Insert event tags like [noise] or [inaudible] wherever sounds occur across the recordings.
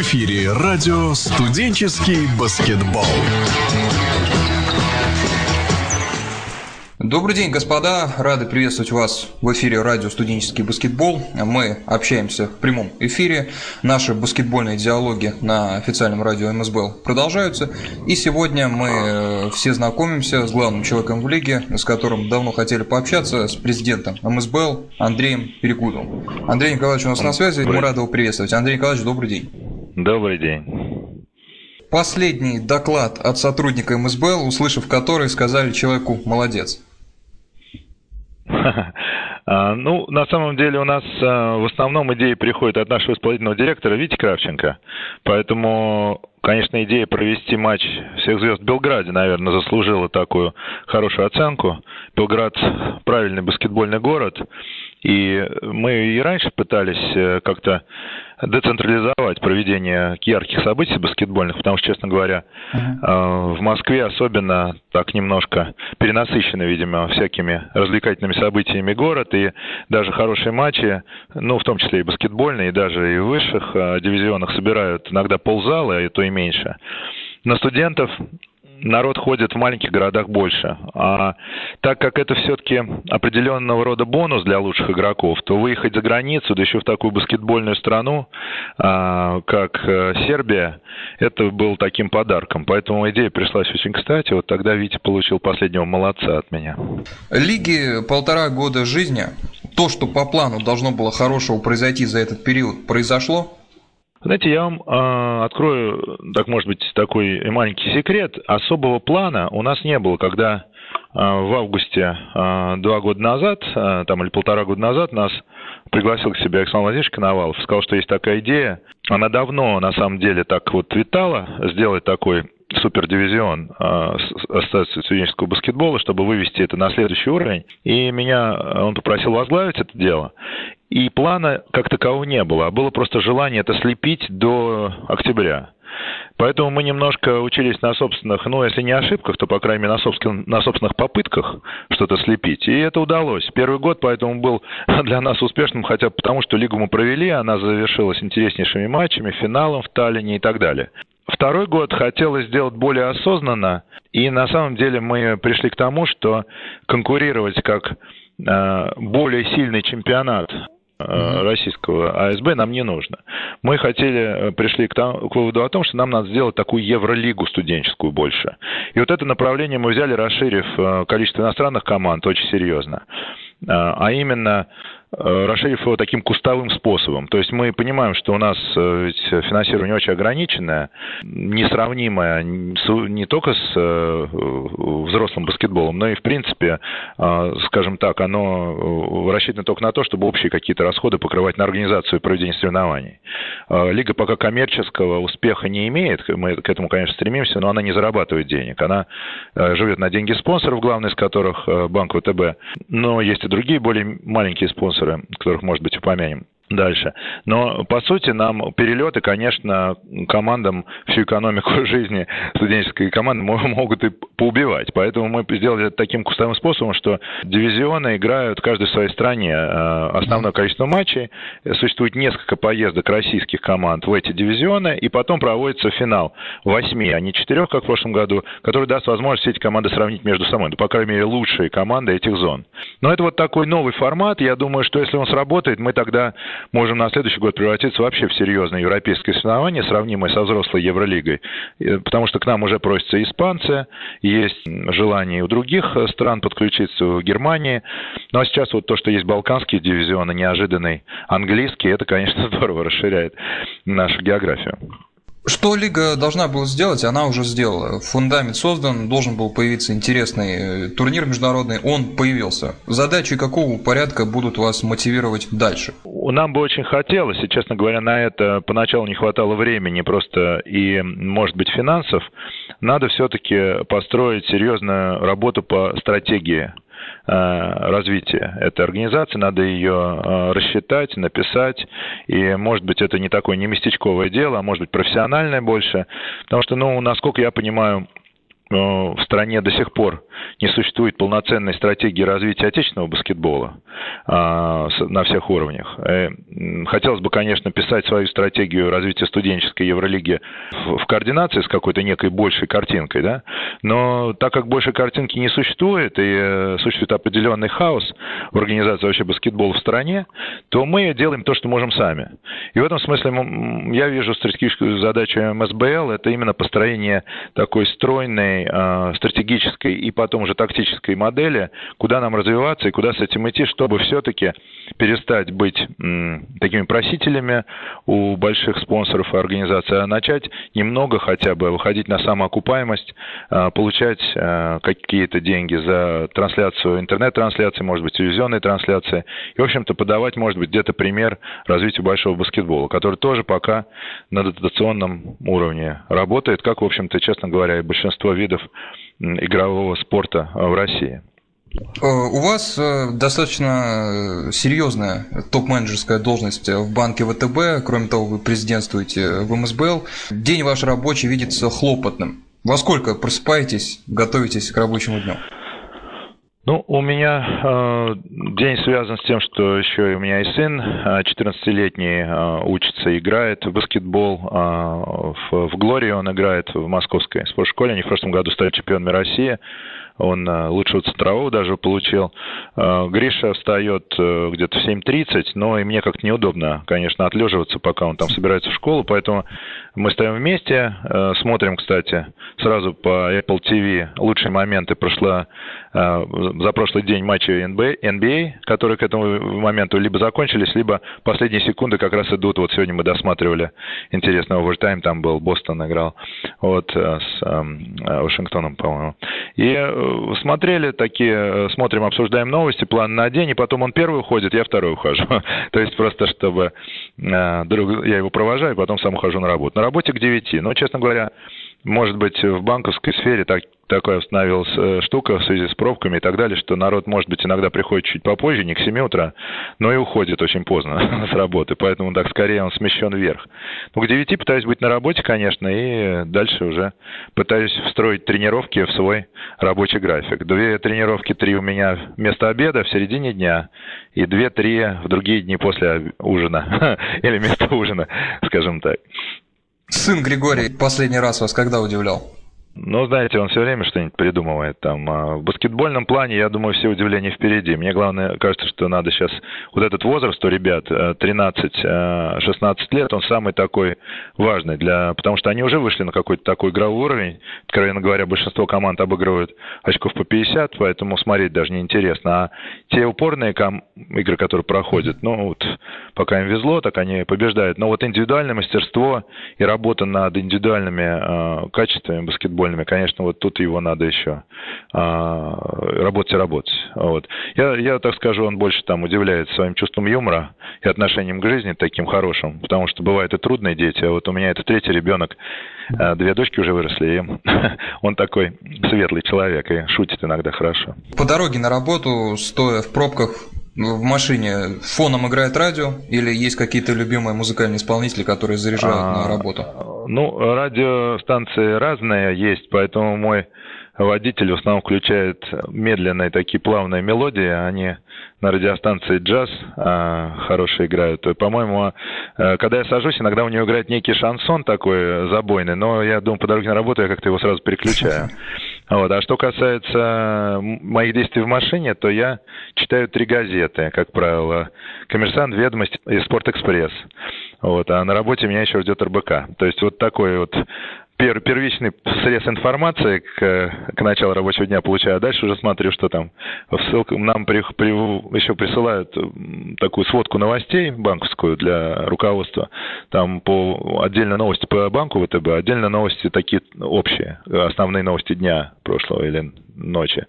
В эфире радио «Студенческий баскетбол». Добрый день, господа. Рады приветствовать вас в эфире радио «Студенческий баскетбол». Мы общаемся в прямом эфире. Наши баскетбольные диалоги на официальном радио МСБЛ продолжаются. И сегодня мы э, все знакомимся с главным человеком в лиге, с которым давно хотели пообщаться, с президентом МСБЛ Андреем Перегудовым. Андрей Николаевич у нас на связи. Мы рады его приветствовать. Андрей Николаевич, добрый день. Добрый день. Последний доклад от сотрудника МСБЛ, услышав который, сказали человеку «молодец». [laughs] А, ну, на самом деле у нас а, в основном идеи приходят от нашего исполнительного директора Вити Кравченко. Поэтому, конечно, идея провести матч всех звезд в Белграде, наверное, заслужила такую хорошую оценку. Белград – правильный баскетбольный город. И мы и раньше пытались э, как-то децентрализовать проведение ярких событий баскетбольных, потому что, честно говоря, uh-huh. в Москве особенно так немножко перенасыщены, видимо, всякими развлекательными событиями город, и даже хорошие матчи, ну, в том числе и баскетбольные, и даже и в высших э, дивизионах собирают иногда ползала, а то и меньше. На студентов народ ходит в маленьких городах больше. А так как это все-таки определенного рода бонус для лучших игроков, то выехать за границу, да еще в такую баскетбольную страну, а, как э, Сербия, это был таким подарком. Поэтому идея пришлась очень кстати. Вот тогда Витя получил последнего молодца от меня. Лиги полтора года жизни. То, что по плану должно было хорошего произойти за этот период, произошло? Знаете, я вам э, открою, так может быть, такой маленький секрет. Особого плана у нас не было, когда э, в августе э, два года назад, э, там или полтора года назад, нас пригласил к себе Александр Владимирович Коновалов, сказал, что есть такая идея. Она давно, на самом деле, так вот витала, сделать такой супердивизион э, Ассоциации студенческого баскетбола, чтобы вывести это на следующий уровень. И меня он попросил возглавить это дело. И плана как такового не было, а было просто желание это слепить до октября. Поэтому мы немножко учились на собственных, ну, если не ошибках, то, по крайней мере, на собственных, на собственных попытках что-то слепить. И это удалось. Первый год поэтому был [laughs] для нас успешным, хотя потому, что лигу мы провели, она завершилась интереснейшими матчами, финалом в Таллине и так далее. Второй год хотелось сделать более осознанно, и на самом деле мы пришли к тому, что конкурировать как э, более сильный чемпионат российского АСБ нам не нужно. Мы хотели, э, пришли к, там, к выводу о том, что нам надо сделать такую Евролигу студенческую больше. И вот это направление мы взяли, расширив э, количество иностранных команд очень серьезно. А именно Э, расширив его таким кустовым способом. То есть мы понимаем, что у нас э, ведь финансирование очень ограниченное, несравнимое не только с э, взрослым баскетболом, но и, в принципе, скажем так, оно рассчитано только на то, чтобы общие какие-то расходы покрывать на организацию и проведение соревнований. Лига пока коммерческого успеха не имеет, мы к этому, конечно, стремимся, но она не зарабатывает денег. Она живет на деньги спонсоров, главный из которых Банк ВТБ, но есть и другие более маленькие спонсоры, спонсоры, которых, может быть, упомянем дальше. Но, по сути, нам перелеты, конечно, командам всю экономику [laughs] жизни студенческой команды могут и поубивать. Поэтому мы сделали это таким кустовым способом, что дивизионы играют в своей стране э, основное количество матчей. Существует несколько поездок российских команд в эти дивизионы, и потом проводится финал восьми, а не четырех, как в прошлом году, который даст возможность все эти команды сравнить между собой. Ну, по крайней мере, лучшие команды этих зон. Но это вот такой новый формат. Я думаю, что если он сработает, мы тогда можем на следующий год превратиться вообще в серьезное европейское соревнование, сравнимое со взрослой Евролигой. Потому что к нам уже просятся испанцы, есть желание у других стран подключиться, у Германии. Ну а сейчас вот то, что есть балканские дивизионы, неожиданный английский, это, конечно, [laughs] здорово расширяет нашу географию. Что Лига должна была сделать, она уже сделала. Фундамент создан, должен был появиться интересный э, турнир международный, он появился. Задачи какого порядка будут вас мотивировать дальше? Нам бы очень хотелось, и, честно говоря, на это поначалу не хватало времени просто и, может быть, финансов. Надо все-таки построить серьезную работу по стратегии развития этой организации, надо ее э, рассчитать, написать, и, может быть, это не такое не местечковое дело, а может быть, профессиональное больше, потому что, ну, насколько я понимаю, в стране до сих пор не существует полноценной стратегии развития отечественного баскетбола а, на всех уровнях. Э, хотелось бы, конечно, писать свою стратегию развития студенческой Евролиги в координации с какой-то некой большей картинкой, да, но так как большей картинки не существует и э, существует определенный хаос в организации вообще баскетбола в стране, то мы делаем то, что можем сами. И в этом смысле я вижу стратегическую задачу МСБЛ – это именно построение такой стройной, а, стратегической и потом уже тактической модели, куда нам развиваться и куда с этим идти, чтобы все-таки перестать быть такими просителями у больших спонсоров и организаций, а начать немного хотя бы выходить на самоокупаемость, а, получать а, какие-то деньги за трансляцию, интернет-трансляции, может быть, телевизионные трансляции, и, в общем-то, подавать, может быть, где-то пример развития большого баскетбола, который тоже пока на дотационном уровне работает, как, в общем-то, честно говоря, и большинство видов игрового спорта в России. Э, у вас э, достаточно э, серьезная топ-менеджерская должность в банке ВТБ. Кроме того, вы президентствуете в МСБЛ. День ваш рабочий видится хлопотным. Во сколько просыпаетесь, готовитесь к рабочему дню? Ну, у меня э, день связан с тем, что еще у меня и сын 14-летний э, учится, играет в баскетбол. Э, в, в Глории он играет в московской спортшколе. Они в прошлом году стали чемпионами России он э, лучшего центрового даже получил. Э, Гриша встает э, где-то в 7.30, но и мне как-то неудобно, конечно, отлеживаться, пока он там собирается в школу, поэтому мы стоим вместе, смотрим, кстати, сразу по Apple TV лучшие моменты прошла за прошлый день матча NBA, которые к этому моменту либо закончились, либо последние секунды как раз идут. Вот сегодня мы досматривали интересный овертайм, там был Бостон играл, вот, с Вашингтоном, по-моему. И смотрели такие, э, смотрим, обсуждаем новости, план на день, и потом он первый уходит, я второй ухожу. [laughs] То есть просто, чтобы э, друг, я его провожаю, потом сам ухожу на работу. На работе к 9. Но, честно говоря, может быть, в банковской сфере так, такая установилась э, штука в связи с пробками и так далее, что народ, может быть, иногда приходит чуть попозже, не к 7 утра, но и уходит очень поздно [laughs] с работы, поэтому так скорее он смещен вверх. Ну, к 9 пытаюсь быть на работе, конечно, и дальше уже пытаюсь встроить тренировки в свой рабочий график. Две тренировки, три у меня вместо обеда в середине дня, и две-три в другие дни после ужина, [laughs] или вместо ужина, скажем так. Сын Григорий последний раз вас когда удивлял? Ну, знаете, он все время что-нибудь придумывает там. А в баскетбольном плане, я думаю, все удивления впереди. Мне главное, кажется, что надо сейчас... Вот этот возраст у ребят, 13-16 э, лет, он самый такой важный, для, потому что они уже вышли на какой-то такой игровой уровень. Откровенно говоря, большинство команд обыгрывают очков по 50, поэтому смотреть даже неинтересно. А те упорные ком... игры, которые проходят, ну, вот, пока им везло, так они побеждают. Но вот индивидуальное мастерство и работа над индивидуальными э, качествами баскетбола футбольными, конечно, вот тут его надо еще а, работать и работать. Вот. Я, я, так скажу, он больше там удивляет своим чувством юмора и отношением к жизни таким хорошим, потому что бывают и трудные дети, а вот у меня это третий ребенок, а, две дочки уже выросли, и [laughs] он такой светлый человек и шутит иногда хорошо. По дороге на работу, стоя в пробках, в машине фоном играет радио или есть какие-то любимые музыкальные исполнители, которые заряжают а, на работу? Ну, радиостанции разные есть, поэтому мой водитель в основном включает медленные такие плавные мелодии, они на радиостанции джаз а, хорошие играют. По-моему, а, когда я сажусь, иногда у него играет некий шансон такой забойный, но я думаю, по дороге на работу я как-то его сразу переключаю. [laughs] Вот. А что касается моих действий в машине, то я читаю три газеты, как правило. «Коммерсант», «Ведомость» и «Спортэкспресс». Вот. А на работе меня еще ждет РБК. То есть вот такой вот пер, первичный срез информации к, к началу рабочего дня получаю, а дальше уже смотрю, что там. Нам при, при, еще присылают такую сводку новостей банковскую для руководства. Там по отдельно новости по банку ВТБ, отдельно новости такие общие, основные новости дня прошлого или ночи.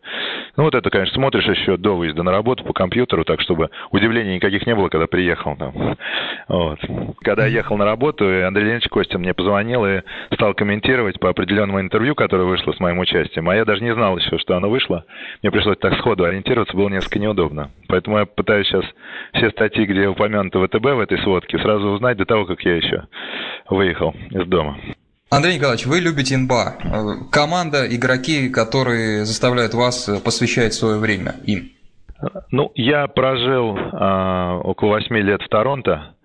Ну, вот это, конечно, смотришь еще до выезда на работу по компьютеру, так чтобы удивлений никаких не было, когда приехал там. Вот. Когда я ехал на работу, Андрей Леонидович Костин мне позвонил и стал комментировать по определенному интервью, которое вышло с моим участием. А я даже не знал еще, что оно вышло. Мне пришлось так сходу ориентироваться, было несколько неудобно. Поэтому я пытаюсь сейчас все статьи, где упомянуто ВТБ в этой сводке, сразу узнать до того, как я еще выехал из дома. Андрей Николаевич, вы любите НБА. Команда, игроки, которые заставляют вас посвящать свое время им. Ну, я прожил э, около восьми лет в Торонто,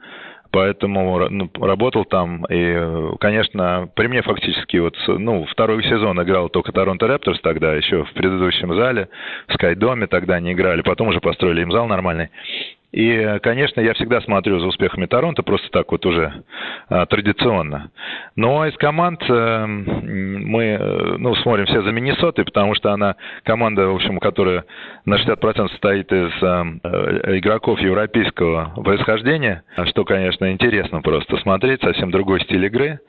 поэтому ну, работал там. И, конечно, при мне фактически вот, ну, второй сезон играл только Торонто Репторс тогда, еще в предыдущем зале, в Скайдоме тогда они играли, потом уже построили им зал нормальный. И, конечно, я всегда смотрю за успехами Торонто, просто так вот уже а, традиционно. Но из команд э, мы э, ну, смотрим все за Миннесотой, потому что она команда, в общем, которая на 60% состоит из э, игроков европейского происхождения, что, конечно, интересно просто смотреть, совсем другой стиль игры.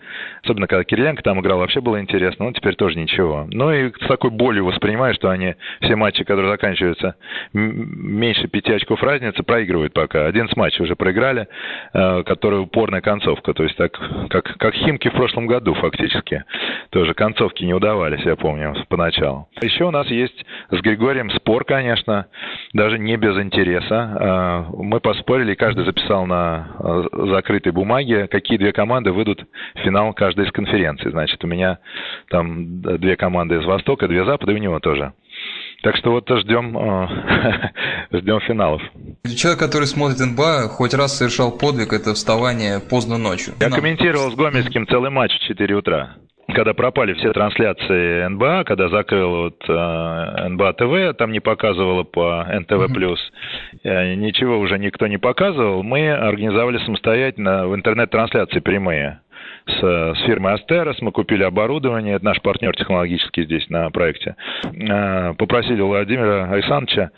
Особенно, когда Кириленко там играл, вообще было интересно, но теперь тоже ничего. Ну и с такой болью воспринимаю, что они все матчи, которые заканчиваются меньше пяти очков разницы, проигрывают проигрывают пока. 11 матчей уже проиграли, э, которые упорная концовка. То есть так, как, как Химки в прошлом году фактически. Тоже концовки не удавались, я помню, поначалу. Еще у нас есть с Григорием спор, конечно, даже не без интереса. Э, мы поспорили, каждый записал на э, закрытой бумаге, какие две команды выйдут в финал каждой из конференций. Значит, у меня там две команды из Востока, две Запада, и у него тоже. Так что вот ждем, [laughs] ждем финалов. Человек, который смотрит НБА, хоть раз совершал подвиг, это вставание поздно ночью. Я комментировал с Гомельским целый матч в 4 утра когда пропали все трансляции НБА, когда закрыл вот э, НБА ТВ, там не показывало по НТВ+, плюс, э, ничего уже никто не показывал, мы организовали самостоятельно в интернет-трансляции прямые с, с фирмой Астерос, мы купили оборудование, это наш партнер технологический здесь на проекте. Э, попросили Владимира Александровича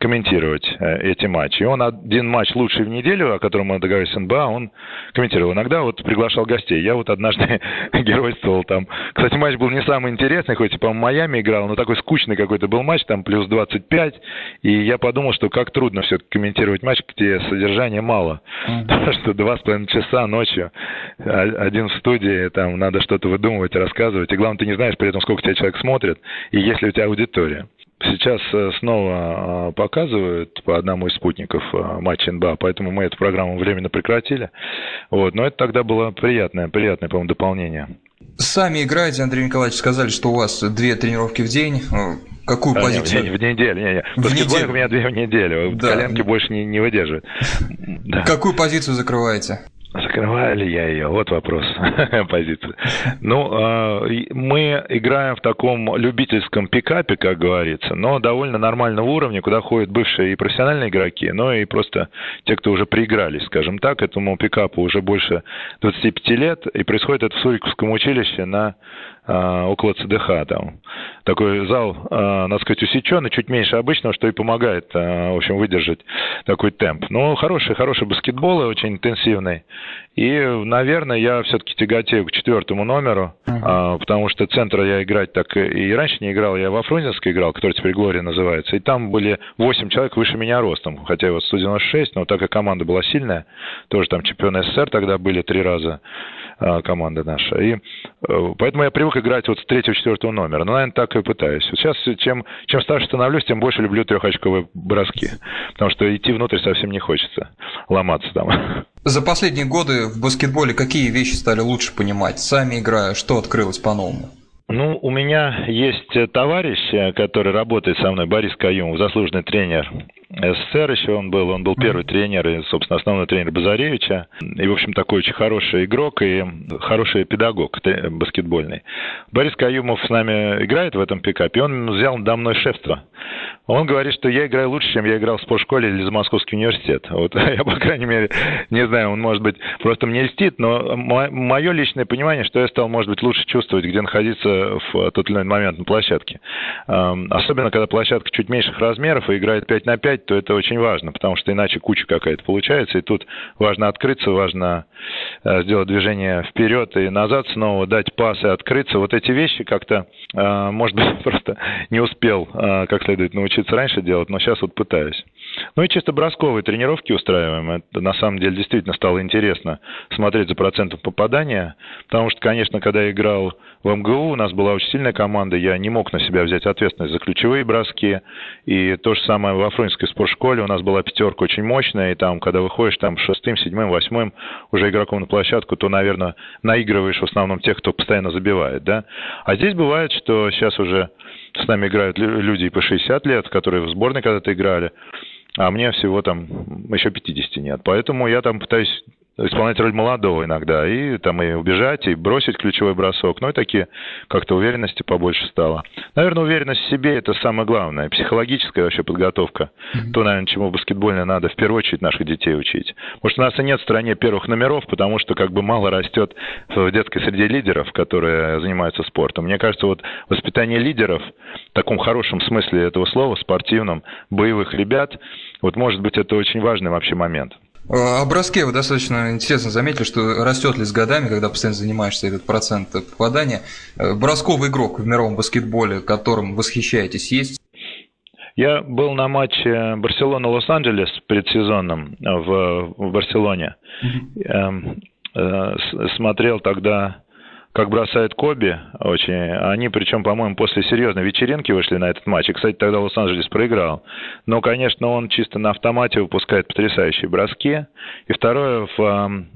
комментировать э, эти матчи. И он один матч лучший в неделю, о котором мы договорились с НБА, он комментировал. Иногда вот приглашал гостей. Я вот однажды [laughs] геройствовал там. Кстати, матч был не самый интересный, хоть и, по-моему, Майами играл, но такой скучный какой-то был матч, там плюс 25. И я подумал, что как трудно все-таки комментировать матч, где содержания мало. [laughs] Потому что два с половиной часа ночью а, один в студии, там надо что-то выдумывать, рассказывать. И главное, ты не знаешь при этом, сколько тебя человек смотрит, и есть ли у тебя аудитория. Сейчас э, снова а, показывают по одному из спутников а, матч НБА, поэтому мы эту программу временно прекратили. Вот. Но это тогда было приятное, приятное, по-моему, дополнение. Сами играете, Андрей Николаевич, сказали, что у вас две тренировки в день. Э, какую а, позицию? Не, в, в неделю. Не, не. В Баскетбольник у меня две в неделю. Да. Коленки больше не, не выдерживают. Да. Какую позицию закрываете? Закрываю ли я ее? Вот вопрос [laughs] позиции. Ну, а, мы играем в таком любительском пикапе, как говорится, но довольно нормального уровня, куда ходят бывшие и профессиональные игроки, но и просто те, кто уже приигрались, скажем так, этому пикапу уже больше 25 лет, и происходит это в Суриковском училище на а, около ЦДХ там. Такой зал, а, надо сказать, усеченный, чуть меньше обычного, что и помогает, в общем, выдержать такой темп. Но хороший, хороший баскетбол, очень интенсивный. И, наверное, я все-таки тяготею к четвертому номеру, uh-huh. потому что центра я играть так и раньше не играл, я во Фрунзенской играл, который теперь Глория называется, и там были 8 человек выше меня ростом, хотя вот 196, но так как команда была сильная, тоже там чемпионы СССР тогда были три раза, а, команда наша. И э, поэтому я привык играть вот с третьего-четвертого номера. Но, наверное, так и пытаюсь. сейчас, чем, чем старше становлюсь, тем больше люблю трехочковые броски. Потому что идти внутрь совсем не хочется. Ломаться там. За последние годы в баскетболе какие вещи стали лучше понимать? Сами играя, что открылось по-новому? Ну, у меня есть товарищ, э, который работает со мной, Борис Каюмов, заслуженный тренер СССР еще он был, он был первый тренер и, собственно, основной тренер Базаревича. И, в общем, такой очень хороший игрок и хороший педагог баскетбольный. Борис Каюмов с нами играет в этом пикапе, и он взял надо мной шефство. Он говорит, что я играю лучше, чем я играл в спортшколе или за Московский университет. Вот [laughs] я, по крайней мере, не знаю, он, может быть, просто мне льстит, но мое личное понимание, что я стал, может быть, лучше чувствовать, где находиться в тот или иной момент на площадке. Особенно, когда площадка чуть меньших размеров и играет 5 на 5, играть, то это очень важно, потому что иначе куча какая-то получается, и тут важно открыться, важно э, сделать движение вперед и назад снова, дать пас и открыться. Вот эти вещи как-то, э, может быть, [laughs] просто не успел э, как следует научиться раньше делать, но сейчас вот пытаюсь. Ну и чисто бросковые тренировки устраиваем. Это на самом деле действительно стало интересно смотреть за процентом попадания, потому что, конечно, когда я играл в МГУ, у нас была очень сильная команда, я не мог на себя взять ответственность за ключевые броски, и то же самое во Фрунзенской спортшколе, у нас была пятерка очень мощная, и там, когда выходишь там шестым, седьмым, восьмым уже игроком на площадку, то, наверное, наигрываешь в основном тех, кто постоянно забивает, да. А здесь бывает, что сейчас уже с нами играют люди и по 60 лет, которые в сборной когда-то играли, а мне всего там еще 50 нет. Поэтому я там пытаюсь исполнять роль молодого иногда, и там и убежать, и бросить ключевой бросок. Ну и такие как-то уверенности побольше стало. Наверное, уверенность в себе – это самое главное. Психологическая вообще подготовка. Mm-hmm. То, наверное, чему баскетбольно надо в первую очередь наших детей учить. Может, у нас и нет в стране первых номеров, потому что как бы мало растет в детской среде лидеров, которые занимаются спортом. Мне кажется, вот воспитание лидеров в таком хорошем смысле этого слова, спортивном, боевых ребят, вот может быть это очень важный вообще момент. О броске вы достаточно интересно заметили, что растет ли с годами, когда постоянно занимаешься этот процент попадания. Э, бросковый игрок в мировом баскетболе, которым восхищаетесь, есть? Я был на матче Барселона-Лос-Анджелес предсезонном в, в Барселоне. Mm-hmm. Смотрел тогда как бросает Коби, очень. Они, причем, по-моему, после серьезной вечеринки вышли на этот матч. И, кстати, тогда Лос-Анджелес проиграл. Но, конечно, он чисто на автомате выпускает потрясающие броски. И второе, в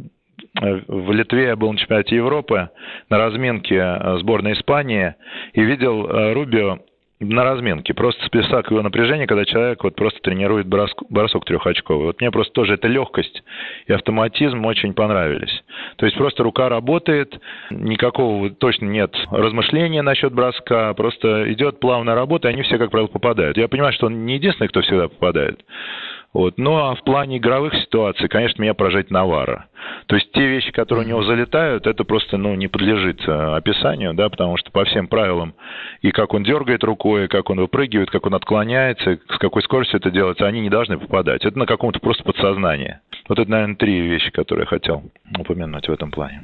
в Литве я был на чемпионате Европы на разминке сборной Испании и видел э, Рубио на разминке. Просто список его напряжения, когда человек вот просто тренирует бросок, бросок трехочковый. Вот мне просто тоже эта легкость и автоматизм очень понравились. То есть просто рука работает, никакого точно нет размышления насчет броска, просто идет плавная работа, и они все, как правило, попадают. Я понимаю, что он не единственный, кто всегда попадает. Вот. Ну а в плане игровых ситуаций, конечно, меня поражает Навара. То есть те вещи, которые у него залетают, это просто ну, не подлежит э, описанию, да, потому что по всем правилам и как он дергает рукой, и как он выпрыгивает, как он отклоняется, с какой скоростью это делается, они не должны попадать. Это на каком-то просто подсознании. Вот это, наверное, три вещи, которые я хотел упомянуть в этом плане.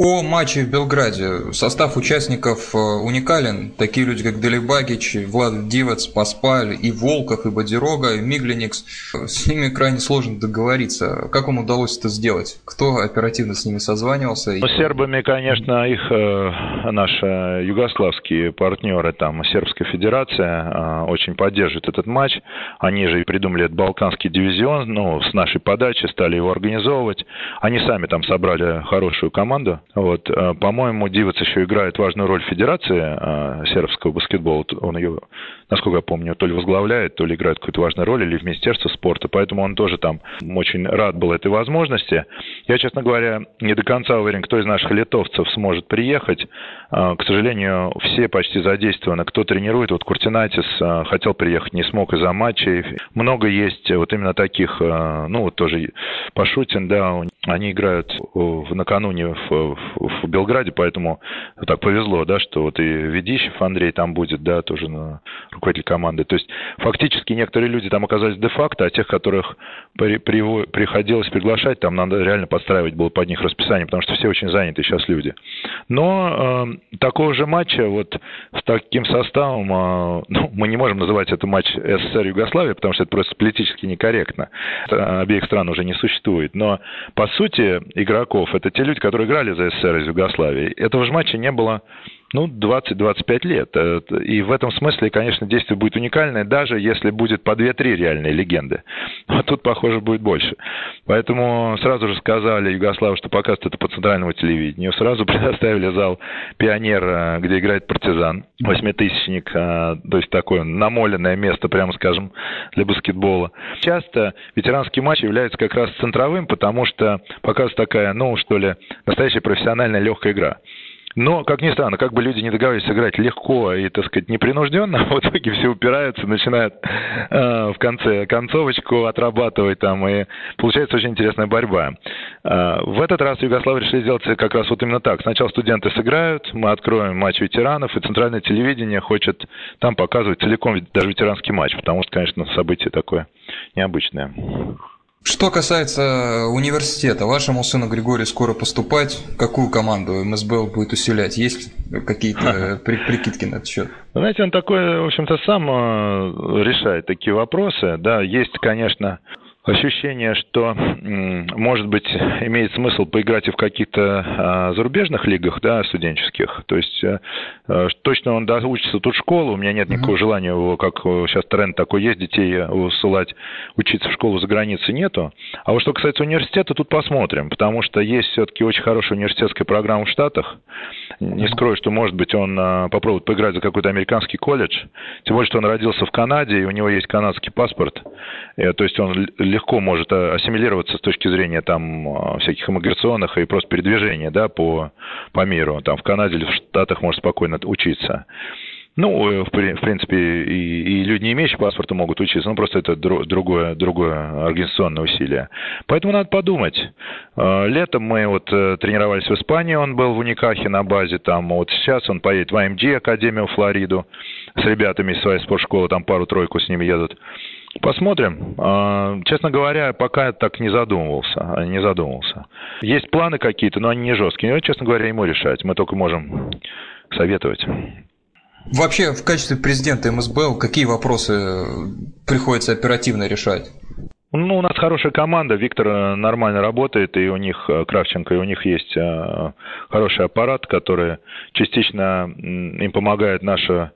О матче в Белграде. Состав участников э, уникален. Такие люди, как Делибагич, Влад Дивец, Паспаль, и Волков, и Бодирога, и Миглиникс. С ними крайне сложно договориться. Как вам удалось это сделать? Кто оперативно с ними созванивался? С сербами, конечно, их э, наши югославские партнеры, там, Сербская Федерация, э, очень поддерживают этот матч. Они же и придумали этот Балканский дивизион, ну, с нашей подачи стали его организовывать. Они сами там собрали хорошую команду вот, э, по-моему, Дивец еще играет важную роль в Федерации э, сербского баскетбола. Он ее, насколько я помню, то ли возглавляет, то ли играет какую-то важную роль, или в Министерство спорта. Поэтому он тоже там очень рад был этой возможности. Я, честно говоря, не до конца уверен, кто из наших литовцев сможет приехать. Э, к сожалению, все почти задействованы. Кто тренирует, вот Куртинатис хотел приехать, не смог из-за матчей. Много есть вот именно таких, ну вот тоже Пашутин, да, они играют в, накануне в, в, в Белграде, поэтому так повезло, да, что вот и Ведищев Андрей там будет, да, тоже на руководитель команды. То есть фактически некоторые люди там оказались де-факто, а тех, которых при, при, приходилось приглашать, там надо реально подстраивать было под них расписание, потому что все очень заняты сейчас люди. Но э, такого же матча вот с таким составом, э, [laughs] ну, мы не можем называть это матч СССР-Югославия, потому что это просто политически некорректно. Обеих стран уже не существует. Но по сути игроков это те люди, которые играли за СССР из Югославии. Этого же матча не было ну, 20-25 лет. Э, и в этом смысле, конечно, действие будет уникальное, даже если будет по 2-3 реальные легенды. [laughs] А тут, похоже, будет больше. Поэтому сразу же сказали Югославу, что покажут это по центральному телевидению. Сразу [laughs] предоставили зал «Пионер», э, где играет «Партизан», восьмитысячник, э, то есть такое намоленное место, прямо скажем, для баскетбола. Часто ветеранский матч является как раз центровым, потому что показывается такая, ну, что ли, настоящая профессиональная легкая игра. Но, как ни странно, как бы люди не договаривались сыграть легко и, так сказать, непринужденно, [laughs] в итоге все упираются, начинают э, в конце концовочку отрабатывать там, и получается очень интересная борьба. Э, в этот раз Югославы решили сделать как раз вот именно так. Сначала студенты сыграют, мы откроем матч ветеранов, и центральное телевидение хочет там показывать целиком даже ветеранский матч, потому что, конечно, событие такое необычное. Что касается университета, вашему сыну Григорию скоро поступать. Какую команду МСБЛ будет усилять? Есть какие-то [laughs] прикидки на этот счет? Знаете, он такой, в общем-то, сам э, решает такие вопросы. Да, есть, конечно, ощущение, что, может быть, имеет смысл поиграть и в каких-то а, зарубежных лигах, да, студенческих. То есть э, э, точно он доучится тут в школу, у меня нет никакого mm-hmm. желания его, как сейчас тренд такой есть, детей усылать учиться в школу за границей нету. А вот что касается университета, тут посмотрим, потому что есть все-таки очень хорошая университетская программа в Штатах. Не скрою, что, может быть, он попробует поиграть за какой-то американский колледж, тем более, что он родился в Канаде, и у него есть канадский паспорт, то есть он легко может э, ассимилироваться с точки зрения там э, всяких иммиграционных и просто передвижения, да, по, по миру. Там в Канаде или в Штатах может спокойно учиться. Ну, э, в, принципе, и, и люди, не имеющие паспорта, могут учиться, но просто это другое, другое организационное усилие. Поэтому надо подумать. Летом мы вот тренировались в Испании, он был в Уникахе на базе, там вот сейчас он поедет в AMG Академию в Флориду с ребятами из своей спортшколы, там пару-тройку с ними едут. Посмотрим. А, честно говоря, пока так не задумывался. Не задумывался. Есть планы какие-то, но они не жесткие. Но, честно говоря, ему решать. Мы только можем советовать. Вообще, в качестве президента МСБЛ какие вопросы приходится оперативно решать? Ну, у нас хорошая команда, Виктор нормально работает, и у них, э, Кравченко, и у них есть э, хороший аппарат, который частично им помогает наша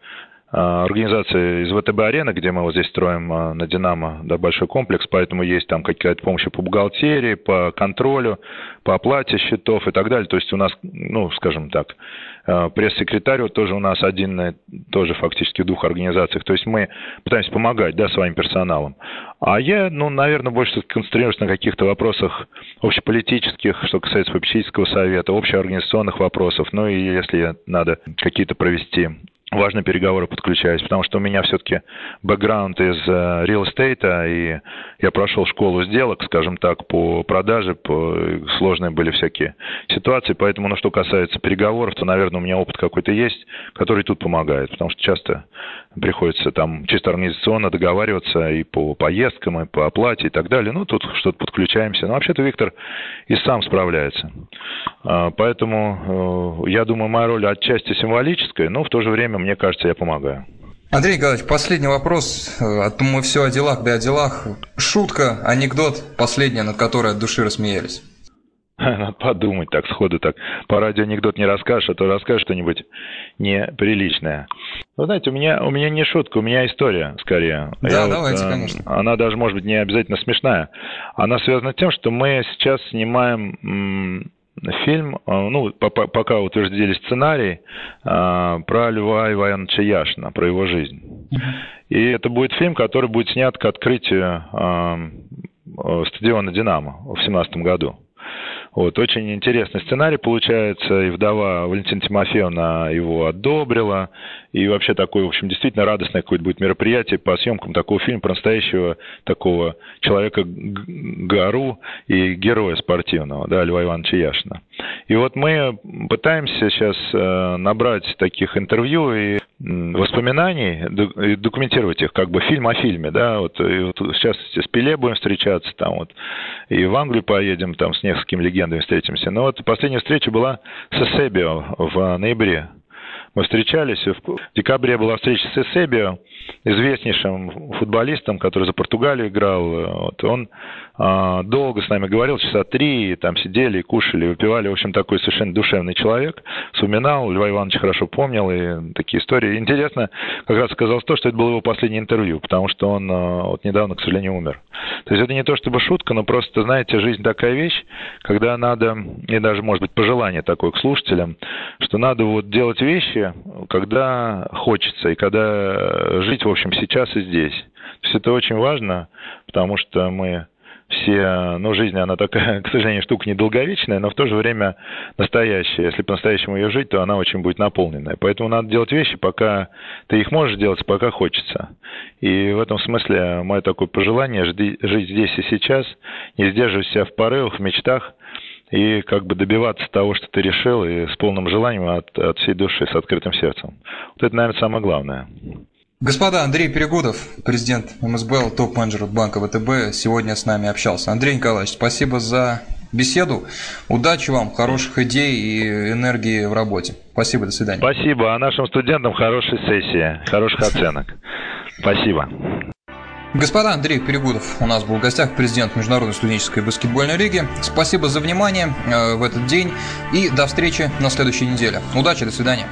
а, организации из ВТБ-арены, где мы вот здесь строим а, на «Динамо» да, большой комплекс, поэтому есть там какая-то помощь по бухгалтерии, по контролю, по оплате счетов и так далее. То есть у нас, ну, скажем так, а, пресс-секретарь вот тоже у нас один, тоже фактически в двух организациях. То есть мы пытаемся помогать, да, своим персоналом. А я, ну, наверное, больше концентрируюсь на каких-то вопросах общеполитических, что касается попечительского совета, общеорганизационных вопросов, ну и если надо какие-то провести важные переговоры подключаюсь, потому что у меня все-таки бэкграунд из э, estate, и я прошел школу сделок, скажем так, по продаже, по... сложные были всякие ситуации, поэтому, ну, что касается переговоров, то, наверное, у меня опыт какой-то есть, который тут помогает, потому что часто приходится там чисто организационно договариваться и по поездкам, и по оплате и так далее. Ну, тут что-то подключаемся. Но вообще-то Виктор и сам справляется. А, поэтому э, я думаю, моя роль отчасти символическая, но в то же время, мне кажется, я помогаю. Андрей Николаевич, последний вопрос. А то мы все о делах, да о делах. Шутка, анекдот, последняя, над которой от души рассмеялись. [laughs] Надо подумать так, сходу так. По радио анекдот не расскажешь, а то расскажешь что-нибудь неприличное. Вы знаете, у меня, у меня не шутка, у меня история, скорее. Да, Я давайте, вот, э, конечно. Она даже, может быть, не обязательно смешная. Она связана с тем, что мы сейчас снимаем фильм, э, ну, пока утвердили сценарий, э, про Льва Ивановича Яшина, про его жизнь. И это будет фильм, который будет снят к открытию стадиона «Динамо» в 2017 году. Вот, очень интересный сценарий получается, и вдова Валентина Тимофеевна его одобрила, и вообще такое, в общем, действительно радостное какое-то будет мероприятие по съемкам такого фильма про настоящего такого человека гору и героя спортивного, да, Льва Ивановича Яшина. И вот мы пытаемся сейчас э, набрать таких интервью и воспоминаний, и документировать их, как бы фильм о фильме, да, вот, и вот сейчас с Пеле будем встречаться, там вот, и в Англию поедем, там с несколькими легендами встретимся. Но вот последняя встреча была с Эсебио в ноябре мы встречались. В декабре была встреча с Эсебио, известнейшим футболистом, который за Португалию играл. Вот. Он долго с нами говорил, часа три, там сидели, кушали, выпивали. В общем, такой совершенно душевный человек. Вспоминал, Льва Иванович хорошо помнил, и такие истории. Интересно, как раз оказалось то, что это было его последнее интервью, потому что он а, вот недавно, к сожалению, умер. То есть это не то чтобы шутка, но просто, знаете, жизнь такая вещь, когда надо, и даже, может быть, пожелание такое к слушателям, что надо вот делать вещи, когда хочется, и когда жить, в общем, сейчас и здесь. То есть это очень важно, потому что мы все, ну, жизнь, она такая, [laughs] к сожалению, штука недолговечная, но в то же время настоящая. Если по-настоящему ее жить, то она очень будет наполненная. Поэтому надо делать вещи, пока ты их можешь делать, пока хочется. И в этом смысле мое такое пожелание жить здесь и сейчас, не сдерживать себя в порывах, в мечтах, и как бы добиваться того, что ты решил, и с полным желанием от, от всей души, с открытым сердцем. Вот это, наверное, самое главное. Господа, Андрей Перегудов, президент МСБЛ, топ-менеджер Банка ВТБ, сегодня с нами общался. Андрей Николаевич, спасибо за беседу. Удачи вам, хороших идей и энергии в работе. Спасибо, до свидания. Спасибо. А нашим студентам хорошей сессии, хороших оценок. Спасибо. Господа, Андрей Перегудов у нас был в гостях, президент Международной студенческой баскетбольной лиги. Спасибо за внимание э, в этот день и до встречи на следующей неделе. Удачи, до свидания.